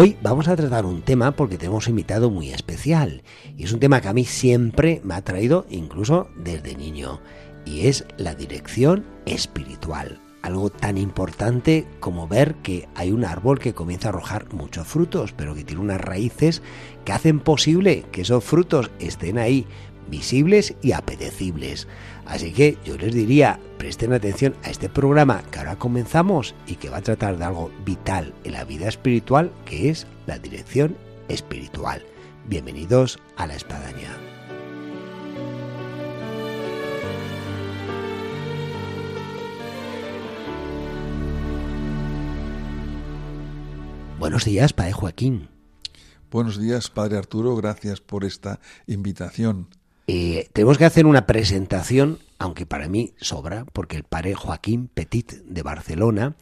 Hoy vamos a tratar un tema porque tenemos un invitado muy especial y es un tema que a mí siempre me ha traído incluso desde niño y es la dirección espiritual. Algo tan importante como ver que hay un árbol que comienza a arrojar muchos frutos, pero que tiene unas raíces que hacen posible que esos frutos estén ahí visibles y apetecibles. Así que yo les diría, presten atención a este programa que ahora comenzamos y que va a tratar de algo vital en la vida espiritual, que es la dirección espiritual. Bienvenidos a la espadaña. Buenos días, Padre Joaquín. Buenos días, Padre Arturo, gracias por esta invitación. Eh, tenemos que hacer una presentación, aunque para mí sobra, porque el padre Joaquín Petit de Barcelona,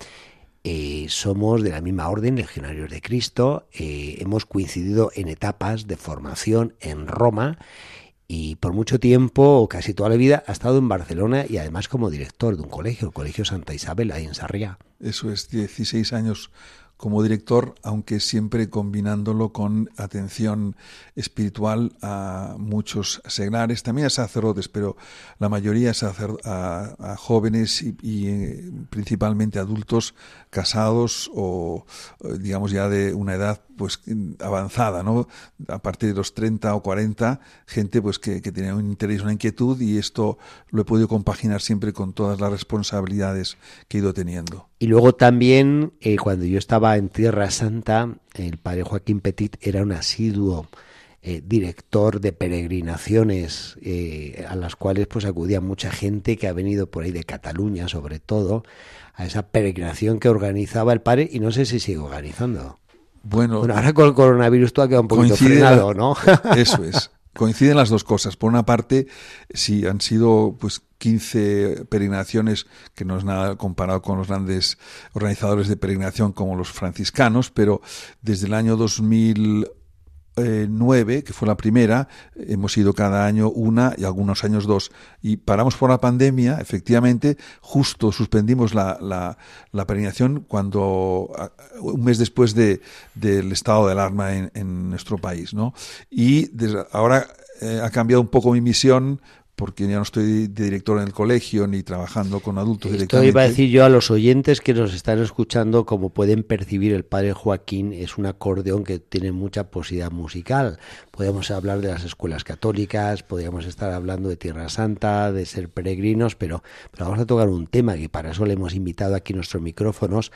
eh, somos de la misma orden, legionarios de Cristo, eh, hemos coincidido en etapas de formación en Roma y por mucho tiempo, casi toda la vida, ha estado en Barcelona y además como director de un colegio, el Colegio Santa Isabel, ahí en Sarriá. Eso es, 16 años como director, aunque siempre combinándolo con atención espiritual a muchos seglares, también a sacerdotes, pero la mayoría a, a, jóvenes y, eh, principalmente adultos casados o eh, digamos ya de una edad pues avanzada, ¿no? A partir de los 30 o 40, gente pues que, que tenía un interés, una inquietud y esto lo he podido compaginar siempre con todas las responsabilidades que he ido teniendo. Y luego también, eh, cuando yo estaba en Tierra Santa, el padre Joaquín Petit era un asiduo eh, director de peregrinaciones eh, a las cuales pues acudía mucha gente que ha venido por ahí de Cataluña sobre todo a esa peregrinación que organizaba el padre y no sé si sigue organizando. Bueno, bueno ahora con el coronavirus tú ha quedado un poquito frenado, ¿no? Eso es. Coinciden las dos cosas. Por una parte, sí han sido pues 15 peregrinaciones, que no es nada comparado con los grandes organizadores de peregrinación como los franciscanos, pero desde el año 2000 nueve, que fue la primera, hemos ido cada año una y algunos años dos. Y paramos por la pandemia, efectivamente, justo suspendimos la, la, la peregrinación cuando, un mes después de, del estado de alarma en, en nuestro país, ¿no? Y desde, ahora eh, ha cambiado un poco mi misión porque ya no estoy de director en el colegio ni trabajando con adultos Esto directamente. iba a decir yo a los oyentes que nos están escuchando, como pueden percibir, el padre Joaquín es un acordeón que tiene mucha posibilidad musical. Podríamos hablar de las escuelas católicas, podríamos estar hablando de Tierra Santa, de ser peregrinos, pero, pero vamos a tocar un tema que para eso le hemos invitado aquí nuestros micrófonos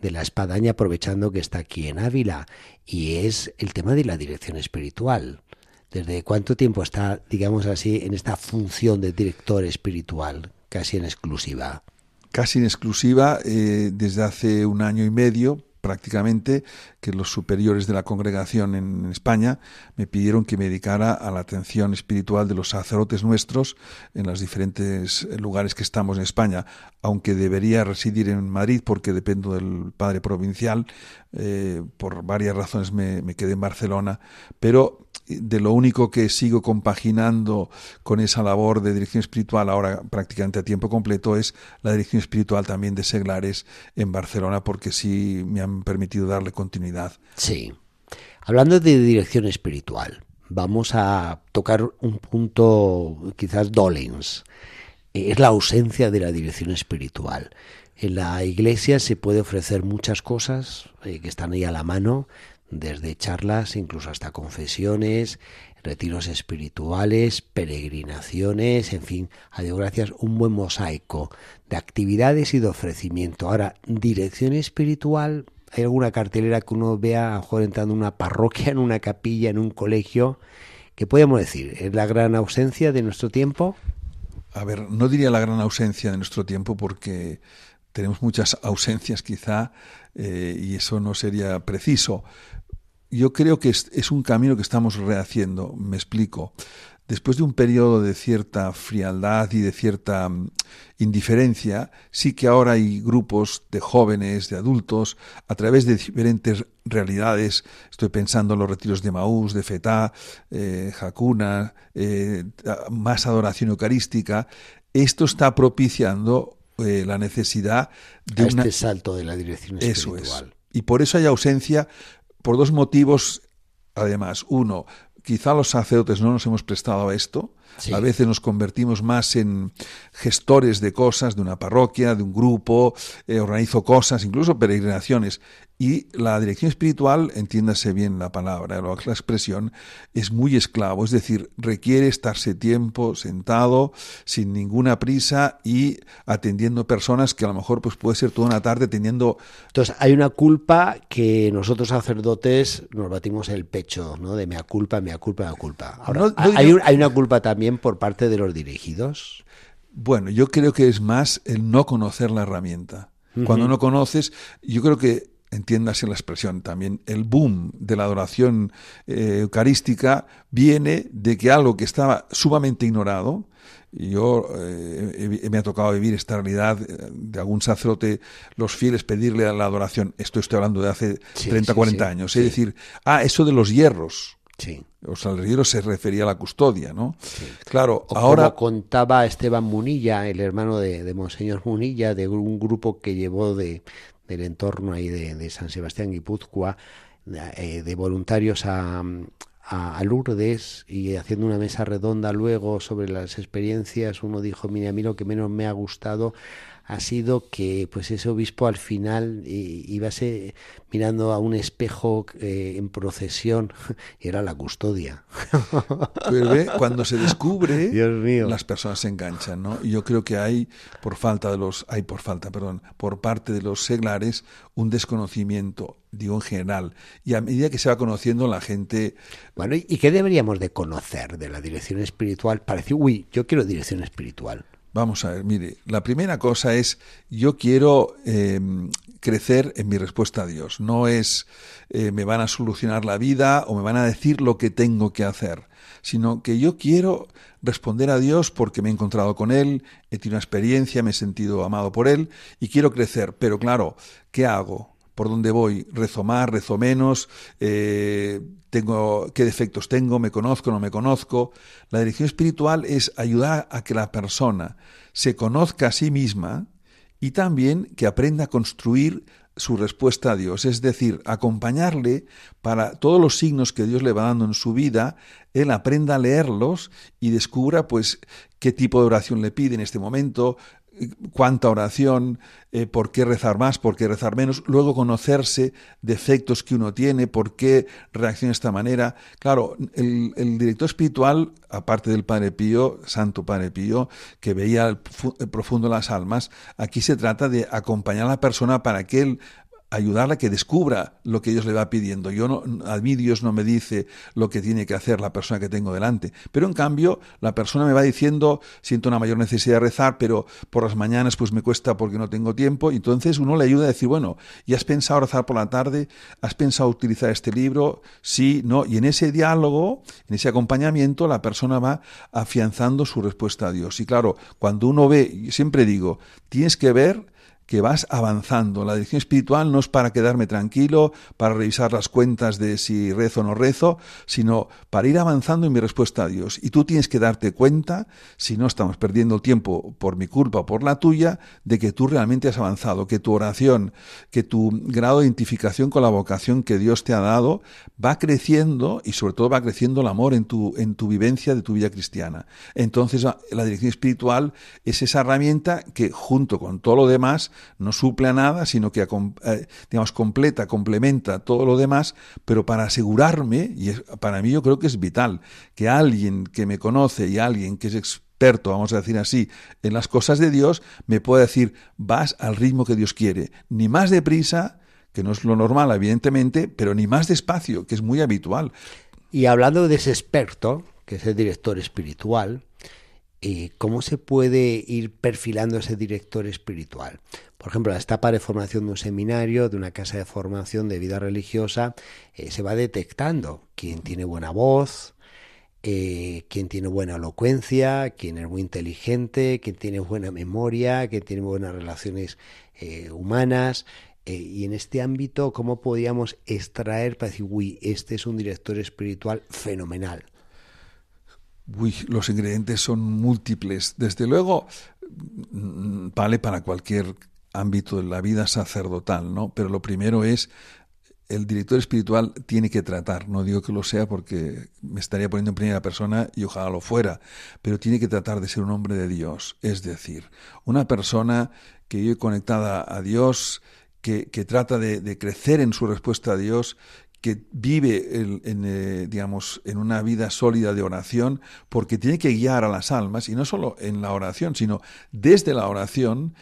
de la espadaña, aprovechando que está aquí en Ávila, y es el tema de la dirección espiritual. ¿Desde cuánto tiempo está, digamos así, en esta función de director espiritual, casi en exclusiva? Casi en exclusiva, eh, desde hace un año y medio prácticamente, que los superiores de la congregación en España me pidieron que me dedicara a la atención espiritual de los sacerdotes nuestros en los diferentes lugares que estamos en España, aunque debería residir en Madrid porque dependo del padre provincial, eh, por varias razones me, me quedé en Barcelona, pero de lo único que sigo compaginando con esa labor de dirección espiritual ahora prácticamente a tiempo completo es la dirección espiritual también de seglares en Barcelona porque sí me han permitido darle continuidad. Sí. Hablando de dirección espiritual, vamos a tocar un punto quizás dolens. Es la ausencia de la dirección espiritual. En la iglesia se puede ofrecer muchas cosas eh, que están ahí a la mano, desde charlas incluso hasta confesiones, retiros espirituales, peregrinaciones, en fin, a Dios gracias, un buen mosaico de actividades y de ofrecimiento. Ahora, dirección espiritual, hay alguna cartelera que uno vea a lo mejor entrando en una parroquia, en una capilla, en un colegio, ¿qué podemos decir? ¿Es la gran ausencia de nuestro tiempo? A ver, no diría la gran ausencia de nuestro tiempo porque tenemos muchas ausencias quizá eh, y eso no sería preciso. Yo creo que es, un camino que estamos rehaciendo, me explico. después de un periodo de cierta frialdad y de cierta mm, indiferencia, sí que ahora hay grupos de jóvenes, de adultos, a través de diferentes realidades, estoy pensando en los retiros de Maús, de Fetá, eh, Hakuna, eh, más adoración eucarística, esto está propiciando eh, la necesidad de este salto de la dirección espiritual. Eso es. Y por eso hay ausencia, por dos motivos, además. Uno, quizá los sacerdotes no nos hemos prestado a esto. A veces nos convertimos más en gestores de cosas, de una parroquia, de un grupo, eh, organizo cosas, incluso peregrinaciones. Y la dirección espiritual, entiéndase bien la palabra, la expresión, es muy esclavo, es decir, requiere estarse tiempo sentado, sin ninguna prisa y atendiendo personas que a lo mejor pues puede ser toda una tarde teniendo... Entonces hay una culpa que nosotros sacerdotes nos batimos el pecho, ¿no? De mea culpa, mea culpa, mea culpa. Ahora, hay, hay una culpa también por parte de los dirigidos. Bueno, yo creo que es más el no conocer la herramienta. Cuando no conoces, yo creo que entiéndase la expresión también, el boom de la adoración eh, eucarística viene de que algo que estaba sumamente ignorado, y yo eh, me ha tocado vivir esta realidad de algún sacerdote, los fieles pedirle a la adoración, esto estoy hablando de hace 30, 40 años, es decir, ah, eso de los hierros. Sí. O sea, el hierro se refería a la custodia, ¿no? Claro, ahora... Como contaba Esteban Munilla, el hermano de, de Monseñor Munilla, de un grupo que llevó de, del entorno ahí de, San Sebastián Guipúzcoa, eh, de voluntarios a, a, Lourdes y haciendo una mesa redonda luego sobre las experiencias, uno dijo, mira, a mí lo que menos me ha gustado ha sido que pues ese obispo al final iba mirando a un espejo eh, en procesión y era la custodia. Pero ve, cuando se descubre, las personas se enganchan, ¿no? Y yo creo que hay por falta de los hay por falta, perdón, por parte de los seglares un desconocimiento, digo en general, y a medida que se va conociendo la gente Bueno, ¿y qué deberíamos de conocer de la dirección espiritual para decir, uy, yo quiero dirección espiritual? Vamos a ver, mire, la primera cosa es, yo quiero em, crecer en mi respuesta a Dios. No es, eh, me van a solucionar la vida o me van a decir lo que tengo que hacer, sino que yo quiero responder a Dios porque me he encontrado con Él, he tenido una experiencia, me he sentido amado por Él y quiero crecer. Pero claro, ¿qué hago? Por dónde voy, rezo más, rezo menos, eh, tengo qué defectos tengo, me conozco, no me conozco. La dirección espiritual es ayudar a que la persona se conozca a sí misma y también que aprenda a construir su respuesta a Dios, es decir, acompañarle para todos los signos que Dios le va dando en su vida, él aprenda a leerlos y descubra pues qué tipo de oración le pide en este momento, cuánta oración, eh, por qué rezar más, por qué rezar menos, luego conocerse defectos que uno tiene, por qué reacciona de esta manera. Claro, el, director espiritual, aparte del Padre Pío, Santo Padre Pío, que veía el, el profundo las almas, aquí se trata de acompañar a la persona para que él ayudarla a que descubra lo que Dios le va pidiendo. Yo no, a mí Dios no me dice lo que tiene que hacer la persona que tengo delante. Pero en cambio, la persona me va diciendo, siento una mayor necesidad de rezar, pero por las mañanas pues me cuesta porque no tengo tiempo. Y entonces uno le ayuda a decir, bueno, ¿y has pensado rezar por la tarde? ¿Has pensado utilizar este libro? Sí, no. Y en ese diálogo, en ese acompañamiento, la persona va afianzando su respuesta a Dios. Y claro, cuando uno ve, siempre digo, tienes que ver que vas avanzando. La dirección espiritual no es para quedarme tranquilo, para revisar las cuentas de si rezo o no rezo, sino para ir avanzando en mi respuesta a Dios. Y tú tienes que darte cuenta, si no estamos perdiendo tiempo por mi culpa o por la tuya, de que tú realmente has avanzado, que tu oración, que tu grado de identificación con la vocación que Dios te ha dado va creciendo y sobre todo va creciendo el amor en tu, en tu vivencia de tu vida cristiana. Entonces la dirección espiritual es esa herramienta que junto con todo lo demás no suple a nada, sino que eh, digamos, completa, complementa todo lo demás, pero para asegurarme, y para mí yo creo que es vital, que alguien que me conoce y alguien que es experto, vamos a decir así, en las cosas de Dios, me pueda decir, vas al ritmo que Dios quiere, ni más deprisa, que no es lo normal, evidentemente, pero ni más despacio, que es muy habitual. Y hablando de ese experto, que es el director espiritual, eh, ¿cómo se puede ir perfilando ese director espiritual? Por ejemplo, la etapa de formación de un seminario, de una casa de formación de vida religiosa, eh, se va detectando quién tiene buena voz, eh, quien tiene buena elocuencia, quien es muy inteligente, quien tiene buena memoria, quien tiene buenas relaciones eh, humanas. Y en este ámbito, ¿cómo podíamos extraer para decir, uy, este es un director espiritual fenomenal? Uy, los ingredientes son múltiples. Desde luego, mm, vale para cualquier ámbito de la vida sacerdotal, ¿no? Pero lo primero es el director espiritual tiene que tratar, no digo que lo sea porque me estaría poniendo en primera persona y ojalá lo fuera, pero tiene que tratar de ser un hombre de Dios, es decir, una persona que vive conectada a Dios, que, trata de, crecer en su respuesta a Dios, que vive en, eh, digamos, en una vida sólida de oración, porque tiene que guiar a las almas, y no solo en la oración, sino desde la oración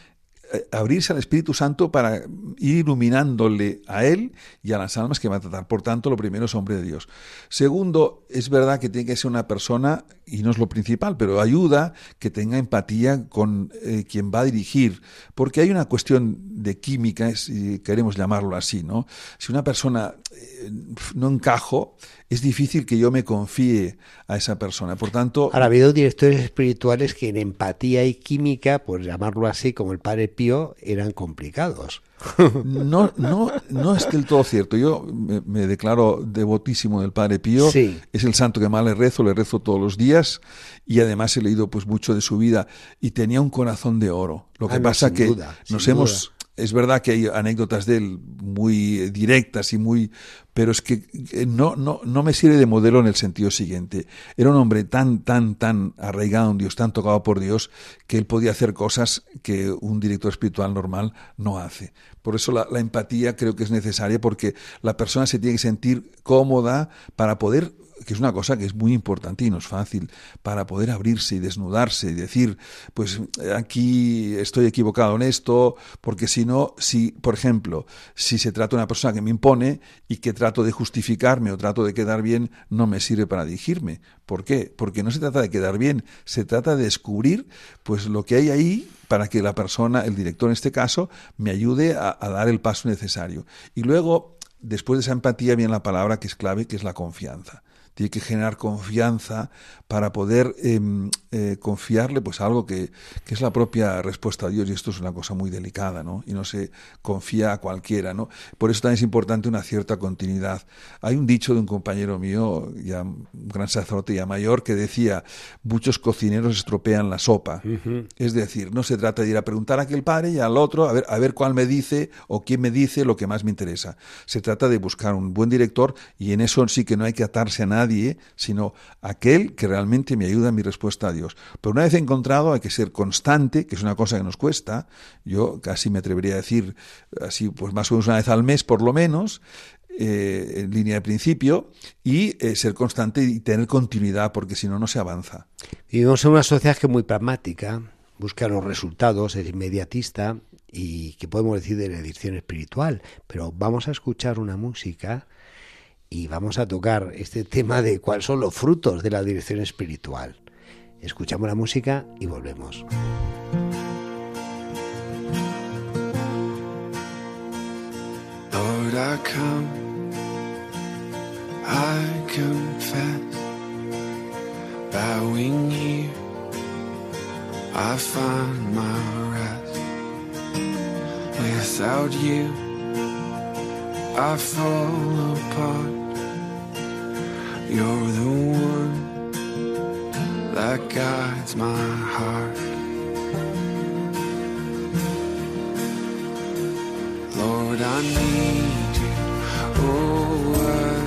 abrirse al Espíritu Santo para ir iluminándole a él y a las almas que va a tratar. Por tanto, lo primero es hombre de Dios. Segundo, es verdad que tiene que ser una persona, y no es lo principal, pero ayuda que tenga empatía con eh, quien va a dirigir, porque hay una cuestión de química, si queremos llamarlo así, ¿no? Si una persona eh, no encajo, es difícil que yo me confíe a esa persona. Por tanto... ha habido directores espirituales que en empatía y química, por llamarlo así, como el padre Pío, eran complicados. No, no, no es del todo cierto. Yo me, declaro devotísimo del Padre Pío. Es el santo que más le rezo, le rezo todos los días y además he leído pues mucho de su vida y tenía un corazón de oro. Lo que ah, pasa que nos hemos es verdad que hay anécdotas de él muy directas y muy pero es que eh, no, no, no me sirve de modelo en el sentido siguiente. Era un hombre tan, tan, tan arraigado en Dios, tan tocado por Dios, que él podía hacer cosas que un director espiritual normal no hace. Por eso la, la empatía creo que es necesaria, porque la persona se tiene que sentir cómoda para poder que es una cosa que es muy importante y no es fácil, para poder abrirse y desnudarse y decir, pues aquí estoy equivocado en esto, porque si no, si, por ejemplo, si se trata de una persona que me impone y que trato de justificarme o trato de quedar bien, no me sirve para dirigirme. ¿Por qué? Porque no se trata de quedar bien, se trata de descubrir pues lo que hay ahí para que la persona, el director en este caso, me ayude a, a dar el paso necesario. Y luego, después de esa empatía viene la palabra que es clave, que es la confianza tiene que generar confianza para poder em, eh, confiarle pues algo que, que, es la propia respuesta a Dios. Y esto es una cosa muy delicada ¿no? y no se confía a cualquiera ¿no? por eso también es importante una cierta continuidad. Hay un dicho de un compañero mío ya un gran sacerdote ya mayor que decía muchos cocineros estropean la sopa es decir no se trata de ir a preguntar a aquel padre y al otro a ver, a ver cuál me dice o quién me dice lo que más me interesa. Se trata de buscar un buen director y en eso sí que no hay que atarse a nada nadie, sino aquel que realmente me ayuda en mi respuesta a Dios. Pero una vez encontrado hay que ser constante, que es una cosa que nos cuesta, yo casi me atrevería a decir así, pues más o menos una vez al mes por lo menos, eh, en línea de principio y eh, ser constante y tener continuidad porque si no no se avanza. Vivimos en una sociedad que es muy pragmática, busca los resultados, es inmediatista y que podemos decir de la edición espiritual, pero vamos a escuchar una música y vamos a tocar este tema de cuáles son los frutos de la dirección espiritual. Escuchamos la música y volvemos. You're the one that guides my heart. Lord, I need you. Oh, I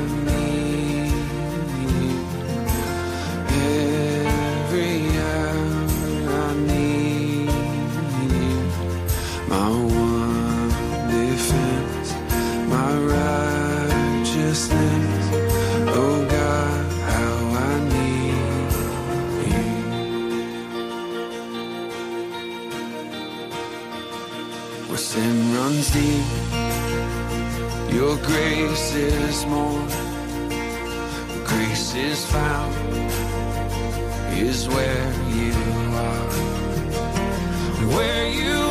runs deep. Your grace is more. Grace is found is where you are. Where you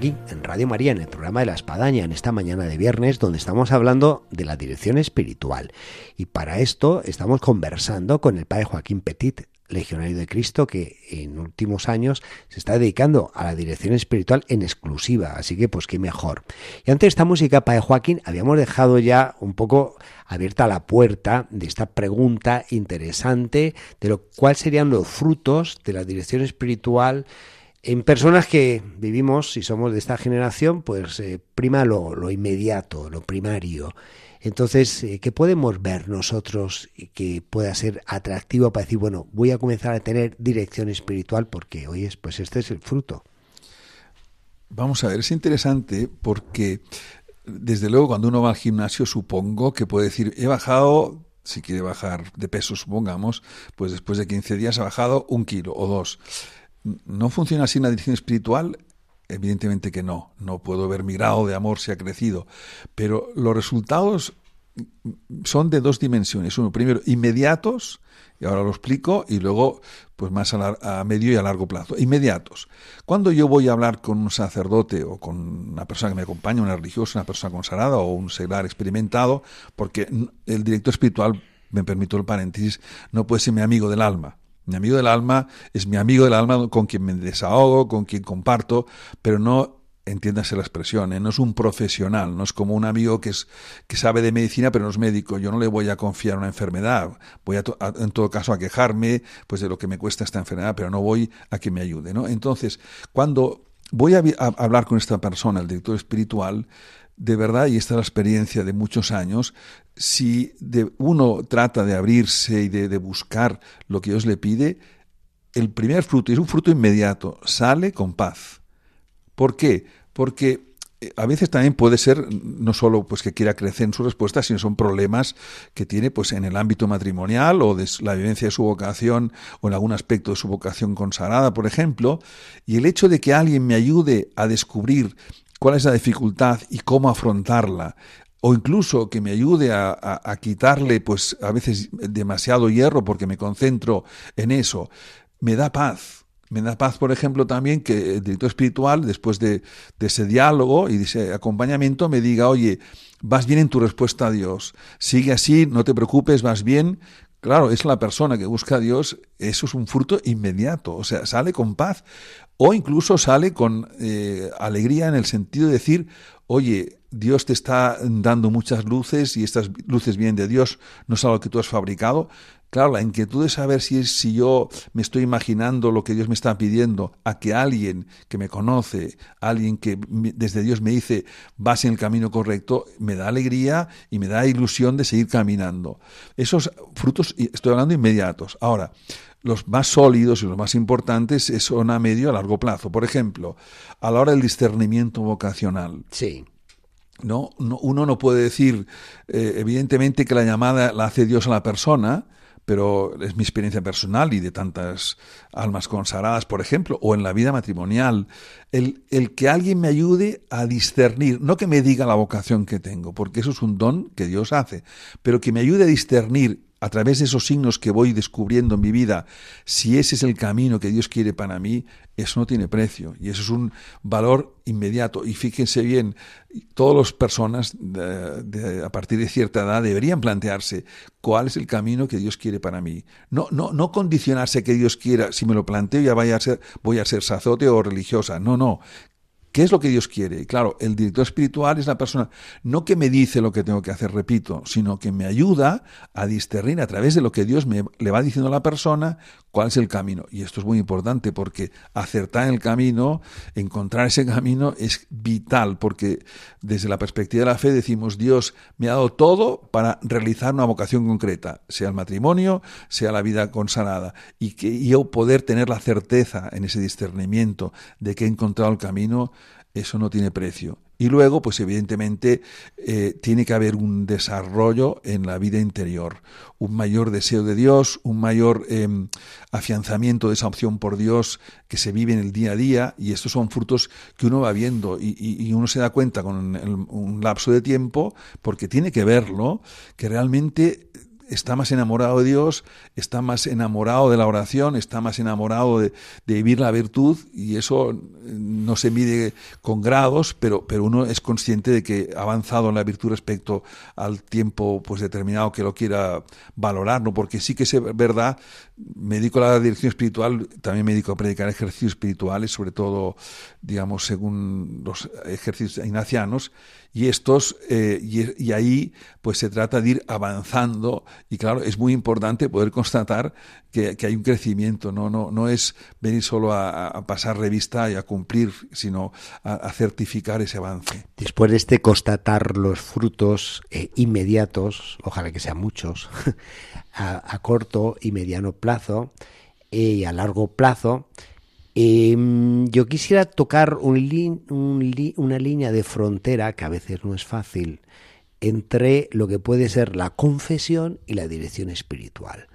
aquí, en Radio María, en el programa de la Espadaña, en esta mañana de viernes, donde estamos hablando de la dirección espiritual. Y para esto estamos conversando con el padre Joaquín Petit, legionario de Cristo, que en últimos años se está dedicando a la dirección espiritual en exclusiva. Así que, pues qué mejor. Y antes de esta música, padre Joaquín, habíamos dejado ya un poco abierta la puerta de esta pregunta interesante de lo cuál serían los frutos de la dirección espiritual en personas que vivimos, si somos de esta generación, pues eh, prima lo, inmediato, lo primario. Entonces, eh, ¿qué podemos ver nosotros que pueda ser atractivo para decir, bueno, voy a comenzar a tener dirección espiritual porque hoy es, pues este es el fruto? Vamos a ver, es interesante porque desde luego cuando uno va al gimnasio supongo que puede decir, he bajado si quiere bajar de peso, supongamos, pues después de 15 días ha bajado un kilo o dos. ¿No funciona así en la dirección espiritual? Evidentemente que no. No puedo ver mi grado de amor si ha crecido. Pero los resultados son de dos dimensiones. Uno, primero, inmediatos, y ahora lo explico, y luego, pues más a, medio y a largo plazo. Inmediatos. Cuando yo voy a hablar con un sacerdote o con una persona que me acompaña, una religiosa, una persona consagrada o un seglar experimentado, porque el director espiritual, me permito el paréntesis, no puede ser mi amigo del alma. Mi amigo del alma es mi amigo del alma con quien me desahogo, con quien comparto, pero no entiéndase la expresión, ¿eh? no es un profesional, no es como un amigo que, es, que sabe de medicina pero no es médico. Yo no le voy a confiar una enfermedad, voy a, en todo caso a quejarme pues de lo que me cuesta esta enfermedad, pero no voy a que me ayude. ¿no? Entonces, cuando voy a hablar con esta persona, el director espiritual, de verdad, y esta es la experiencia de muchos años, si de uno trata de abrirse y de, buscar lo que Dios le pide, el primer fruto, y es un fruto inmediato, sale con paz. ¿Por qué? Porque eh, a veces también puede ser no solo pues que quiera crecer en su respuesta, sino son problemas que tiene pues en el ámbito matrimonial o de la vivencia de su vocación o en algún aspecto de su vocación consagrada, por ejemplo, y el hecho de que alguien me ayude a descubrir cuál es la dificultad y cómo afrontarla, o incluso que me ayude a, quitarle, pues a veces demasiado hierro porque me concentro en eso, me da paz. Me da paz, por ejemplo, también que el director espiritual, después de, de ese diálogo y de ese acompañamiento, me diga, oye, vas bien en tu respuesta a Dios, sigue así, no te preocupes, vas bien, Claro, es la persona que busca a Dios, eso es un fruto inmediato, o sea, sale con paz. O incluso sale con eh, alegría en el sentido de decir, oye, Dios te está dando muchas luces y estas luces vienen de Dios, no es algo que tú has fabricado, Claro, la inquietud de saber si, es, si yo me estoy imaginando lo que Dios me está pidiendo a que alguien que me conoce, alguien que desde Dios me dice vas en el camino correcto, me da alegría y me da ilusión de seguir caminando. Esos frutos, estoy hablando inmediatos. Ahora, los más sólidos y los más importantes son a medio a largo plazo. Por ejemplo, a la hora del discernimiento vocacional. Sí. No, uno no puede decir, eh, evidentemente, que la llamada la hace Dios a la persona, pero es mi experiencia personal y de tantas almas consagradas, por ejemplo, o en la vida matrimonial, el, el, que alguien me ayude a discernir, no que me diga la vocación que tengo, porque eso es un don que Dios hace, pero que me ayude a discernir a través de esos signos que voy descubriendo en mi vida, si ese es el camino que Dios quiere para mí, eso no tiene precio y eso es un valor inmediato. Y fíjense bien, todas las personas a partir de cierta edad deberían plantearse cuál es el camino que Dios quiere para mí. No, no, no condicionarse que Dios quiera, si me lo planteo ya vaya a ser, voy a ser sacerdote o religiosa. No, no. ¿Qué es lo que Dios quiere? Y claro, el director espiritual es la persona no que me dice lo que tengo que hacer, repito, sino que me ayuda a discernir a través de lo que Dios me, le va diciendo a la persona cuál es el camino. Y esto es muy importante porque acertar el camino, encontrar ese camino es vital porque desde la perspectiva de la fe decimos Dios me ha dado todo para realizar una vocación concreta, sea el matrimonio, sea la vida consagrada y que yo poder tener la certeza en ese discernimiento de que he encontrado el camino eso no tiene precio. Y luego, pues evidentemente, eh, tiene que haber un desarrollo en la vida interior, un mayor deseo de Dios, un mayor em, afianzamiento de esa opción por Dios que se vive en el día a día, y estos son frutos que uno va viendo y, uno se da cuenta con un lapso de tiempo, porque tiene que verlo, que realmente está más enamorado de Dios, está más enamorado de la oración, está más enamorado de, vivir la virtud y eso no se mide con grados, pero, pero uno es consciente de que ha avanzado en la virtud respecto al tiempo pues determinado que lo quiera valorar, ¿no? porque sí que es verdad, me dedico a la dirección espiritual, también me dedico a predicar ejercicios espirituales, sobre todo, digamos, según los ejercicios ignacianos, y estos, eh, y, ahí pues se trata de ir avanzando y claro, es muy importante poder constatar que, hay un crecimiento, no, no, no es venir solo a, pasar revista y a cumplir, sino a, certificar ese avance. Después de este constatar los frutos eh, inmediatos, ojalá que sean muchos, a, corto y mediano plazo eh, y a largo plazo, Em, yo quisiera tocar un una línea de frontera, que a veces no es fácil, entre lo que puede ser la confesión y la dirección espiritual.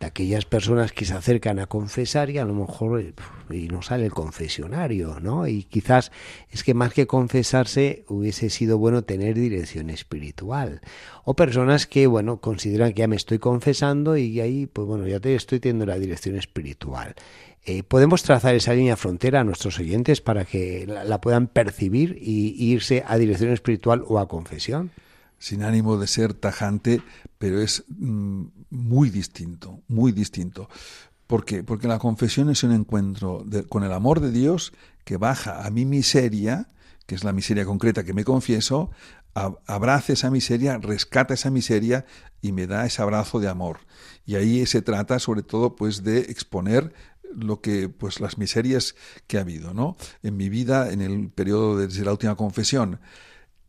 De aquellas personas que se acercan a confesar y a lo mejor y no sale el confesionario, ¿no? Y quizás es que más que confesarse hubiese sido bueno tener dirección espiritual. O personas que, bueno, consideran que ya me estoy confesando y ahí, pues bueno, ya te estoy teniendo la dirección espiritual. Eh, ¿Podemos trazar esa línea frontera a nuestros oyentes para que la, puedan percibir y, irse a dirección espiritual o a confesión? Sin ánimo de ser tajante, pero es mm, muy distinto, muy distinto. ¿Por qué? Porque la confesión es un encuentro con el amor de Dios que baja a mi miseria, que es la miseria concreta que me confieso, abraza esa miseria, rescata esa miseria y me da ese abrazo de amor. Y ahí se trata sobre todo pues de exponer lo que pues las miserias que ha habido, ¿no? En mi vida en el periodo desde la última confesión.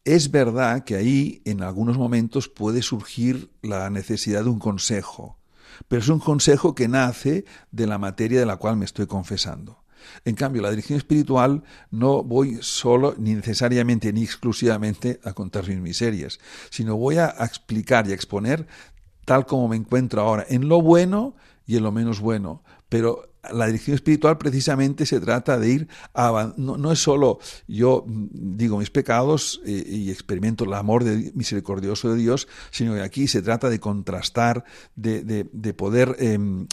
Es verdad que ahí en algunos momentos puede surgir la necesidad de un consejo, pero es un consejo que nace de la materia de la cual me estoy confesando. En cambio, la dirección espiritual no voy solo, ni necesariamente, ni exclusivamente a contar mis miserias, sino voy a explicar y a exponer tal como me encuentro ahora, en lo bueno y en lo menos bueno, pero la dirección espiritual precisamente se trata de ir a, no, es solo yo mm, digo mis pecados eh, y experimento el amor de, misericordioso de Dios, sino que aquí se trata de contrastar, de, de, poder em,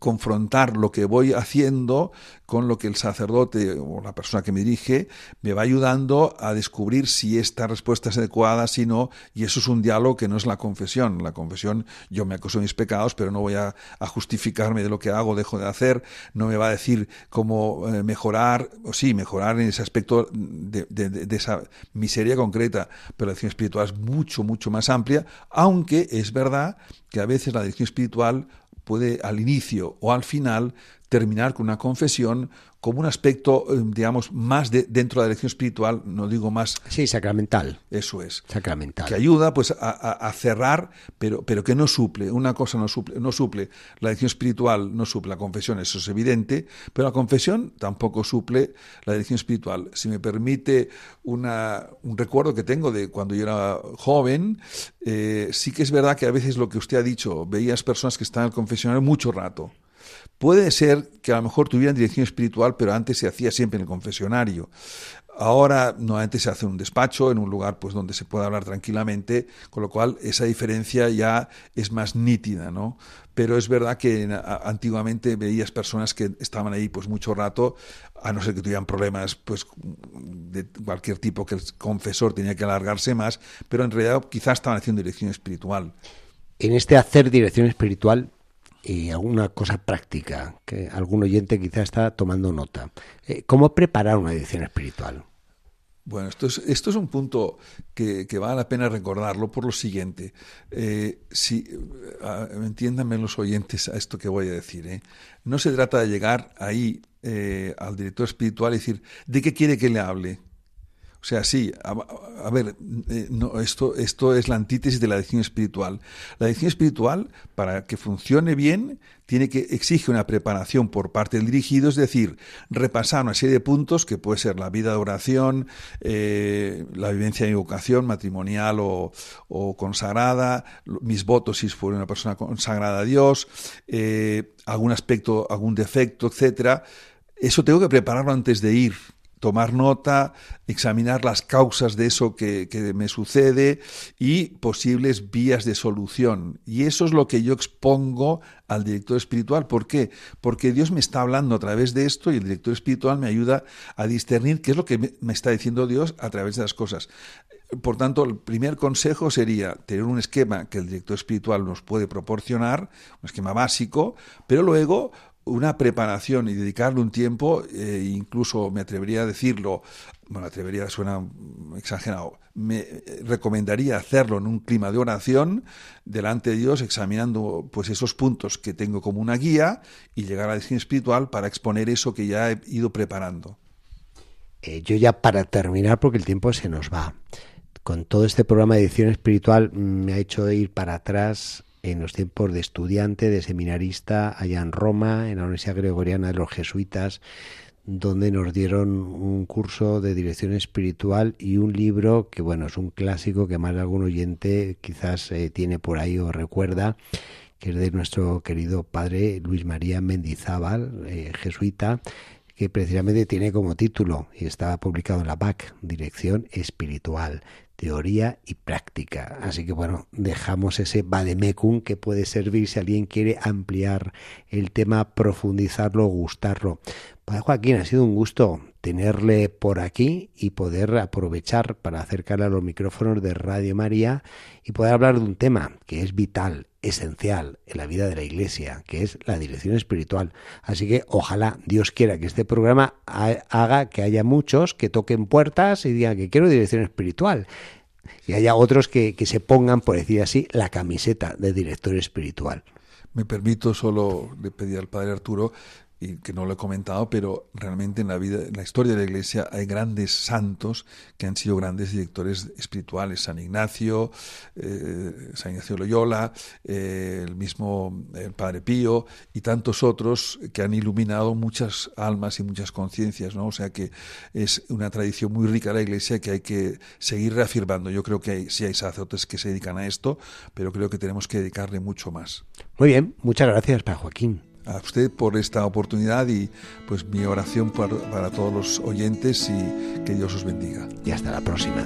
confrontar lo que voy haciendo con lo que el sacerdote o la persona que me dirige me va ayudando a descubrir si esta respuesta es adecuada, si no, y eso es un diálogo que no es la confesión. La confesión, yo me acuso de mis pecados, pero no voy a, justificarme de lo que hago, dejo de hacer, no me va a decir cómo eh, mejorar, o sí, mejorar en ese aspecto de, de esa miseria concreta, pero la dirección espiritual es mucho, mucho más amplia, aunque es verdad que a veces la dirección espiritual puede al inicio o al final terminar con una confesión como un aspecto, eh, digamos, más de, dentro de la dirección espiritual, no digo más... Sí, sacramental. Eso es. Sacramental. Que ayuda pues a, cerrar, pero, pero que no suple. Una cosa no suple, no suple. La dirección espiritual no suple la confesión, eso es evidente, pero la confesión tampoco suple la dirección espiritual. Si me permite una, un recuerdo que tengo de cuando yo era joven, eh, sí que es verdad que a veces lo que usted ha dicho, veías personas que están en el confesionario mucho rato. Puede ser que a lo mejor tuvieran dirección espiritual, pero antes se hacía siempre en el confesionario. Ahora nuevamente se hace en un despacho, en un lugar pues donde se puede hablar tranquilamente, con lo cual esa diferencia ya es más nítida, ¿no? Pero es verdad que antiguamente veías personas que estaban ahí pues mucho rato, a no ser que tuvieran problemas pues de cualquier tipo que el confesor tenía que alargarse más, pero en realidad quizás estaban haciendo dirección espiritual. En este hacer dirección espiritual y alguna cosa práctica que algún oyente quizá está tomando nota. Eh, ¿Cómo preparar una edición espiritual? Bueno, esto es, esto es un punto que, vale la pena recordarlo por lo siguiente. Eh, si, entiéndanme los oyentes a esto que voy a decir. ¿eh? No se trata de llegar ahí al director espiritual y decir, ¿de qué quiere que le hable? O sea, sí, a, ver, eh, no, esto, esto es la antítesis de la adicción espiritual. La adicción espiritual, para que funcione bien, tiene que exige una preparación por parte del dirigido, es decir, repasar una serie de puntos que puede ser la vida de oración, eh, la vivencia de vocación matrimonial o, consagrada, mis votos si fuera una persona consagrada a Dios, eh, algún aspecto, algún defecto, etcétera. Eso tengo que prepararlo antes de ir tomar nota, examinar las causas de eso que, me sucede y posibles vías de solución. Y eso es lo que yo expongo al director espiritual. ¿Por qué? Porque Dios me está hablando a través de esto y el director espiritual me ayuda a discernir qué es lo que me está diciendo Dios a través de las cosas. Por tanto, el primer consejo sería tener un esquema que el director espiritual nos puede proporcionar, un esquema básico, pero luego una preparación y dedicarle un tiempo, eh, incluso me atrevería a decirlo, bueno, atrevería suena exagerado, me recomendaría hacerlo en un clima de oración delante de Dios, examinando pues esos puntos que tengo como una guía y llegar a la dirección espiritual para exponer eso que ya he ido preparando. Eh, yo ya para terminar, porque el tiempo se nos va, con todo este programa de edición espiritual me ha hecho ir para atrás en los tiempos de estudiante, de seminarista, allá en Roma, en la Universidad Gregoriana de los Jesuitas, donde nos dieron un curso de dirección espiritual y un libro que, bueno, es un clásico que más algún oyente quizás eh, tiene por ahí o recuerda, que es de nuestro querido padre Luis María Mendizábal, eh, jesuita, que precisamente tiene como título, y está publicado en la BAC, Dirección Espiritual teoría y práctica. Así que bueno, dejamos ese vademecum que puede servir si alguien quiere ampliar el tema, profundizarlo, gustarlo. Padre Joaquín, ha sido un gusto tenerle por aquí y poder aprovechar para acercarle a los micrófonos de Radio María y poder hablar de un tema que es vital, esencial en la vida de la Iglesia, que es la dirección espiritual. Así que ojalá Dios quiera que este programa haga que haya muchos que toquen puertas y digan que quiero dirección espiritual. Y haya otros que, que se pongan, por decir así, la camiseta de director espiritual. Me permito solo le pedir al Padre Arturo y que no lo he comentado, pero realmente en la vida, en la historia de la Iglesia hay grandes santos que han sido grandes directores espirituales, San Ignacio, eh, San Ignacio Loyola, eh, el mismo el Padre Pío y tantos otros que han iluminado muchas almas y muchas conciencias, ¿no? O sea que es una tradición muy rica la Iglesia que hay que seguir reafirmando. Yo creo que hay, sí hay sacerdotes que se dedican a esto, pero creo que tenemos que dedicarle mucho más. Muy bien, muchas gracias, Padre Joaquín a usted por esta oportunidad y pues mi oración para, para todos los oyentes y que Dios os bendiga. Y hasta la próxima.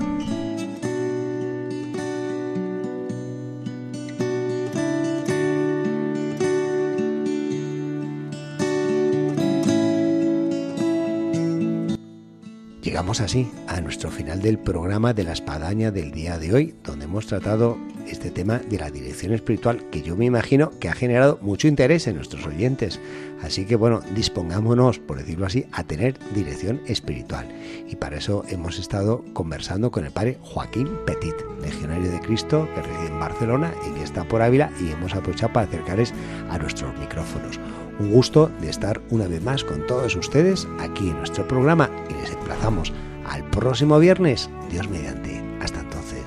Así a nuestro final del programa de la espadaña del día de hoy, donde hemos tratado este tema de la dirección espiritual que yo me imagino que ha generado mucho interés en nuestros oyentes. Así que bueno, dispongámonos, por decirlo así, a tener dirección espiritual. Y para eso hemos estado conversando con el padre Joaquín Petit, legionario de Cristo, que reside en Barcelona y que está por Ávila, y hemos aprovechado para acercarles a nuestros micrófonos. Un gusto de estar una vez más con todos ustedes aquí en nuestro programa y les emplazamos al próximo viernes, Dios mediante. Hasta entonces.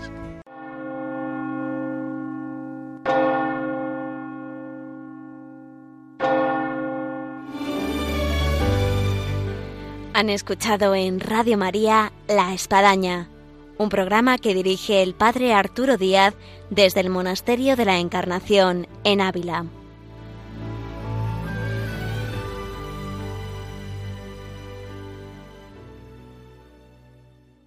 Han escuchado en Radio María La Espadaña, un programa que dirige el Padre Arturo Díaz desde el Monasterio de la Encarnación en Ávila.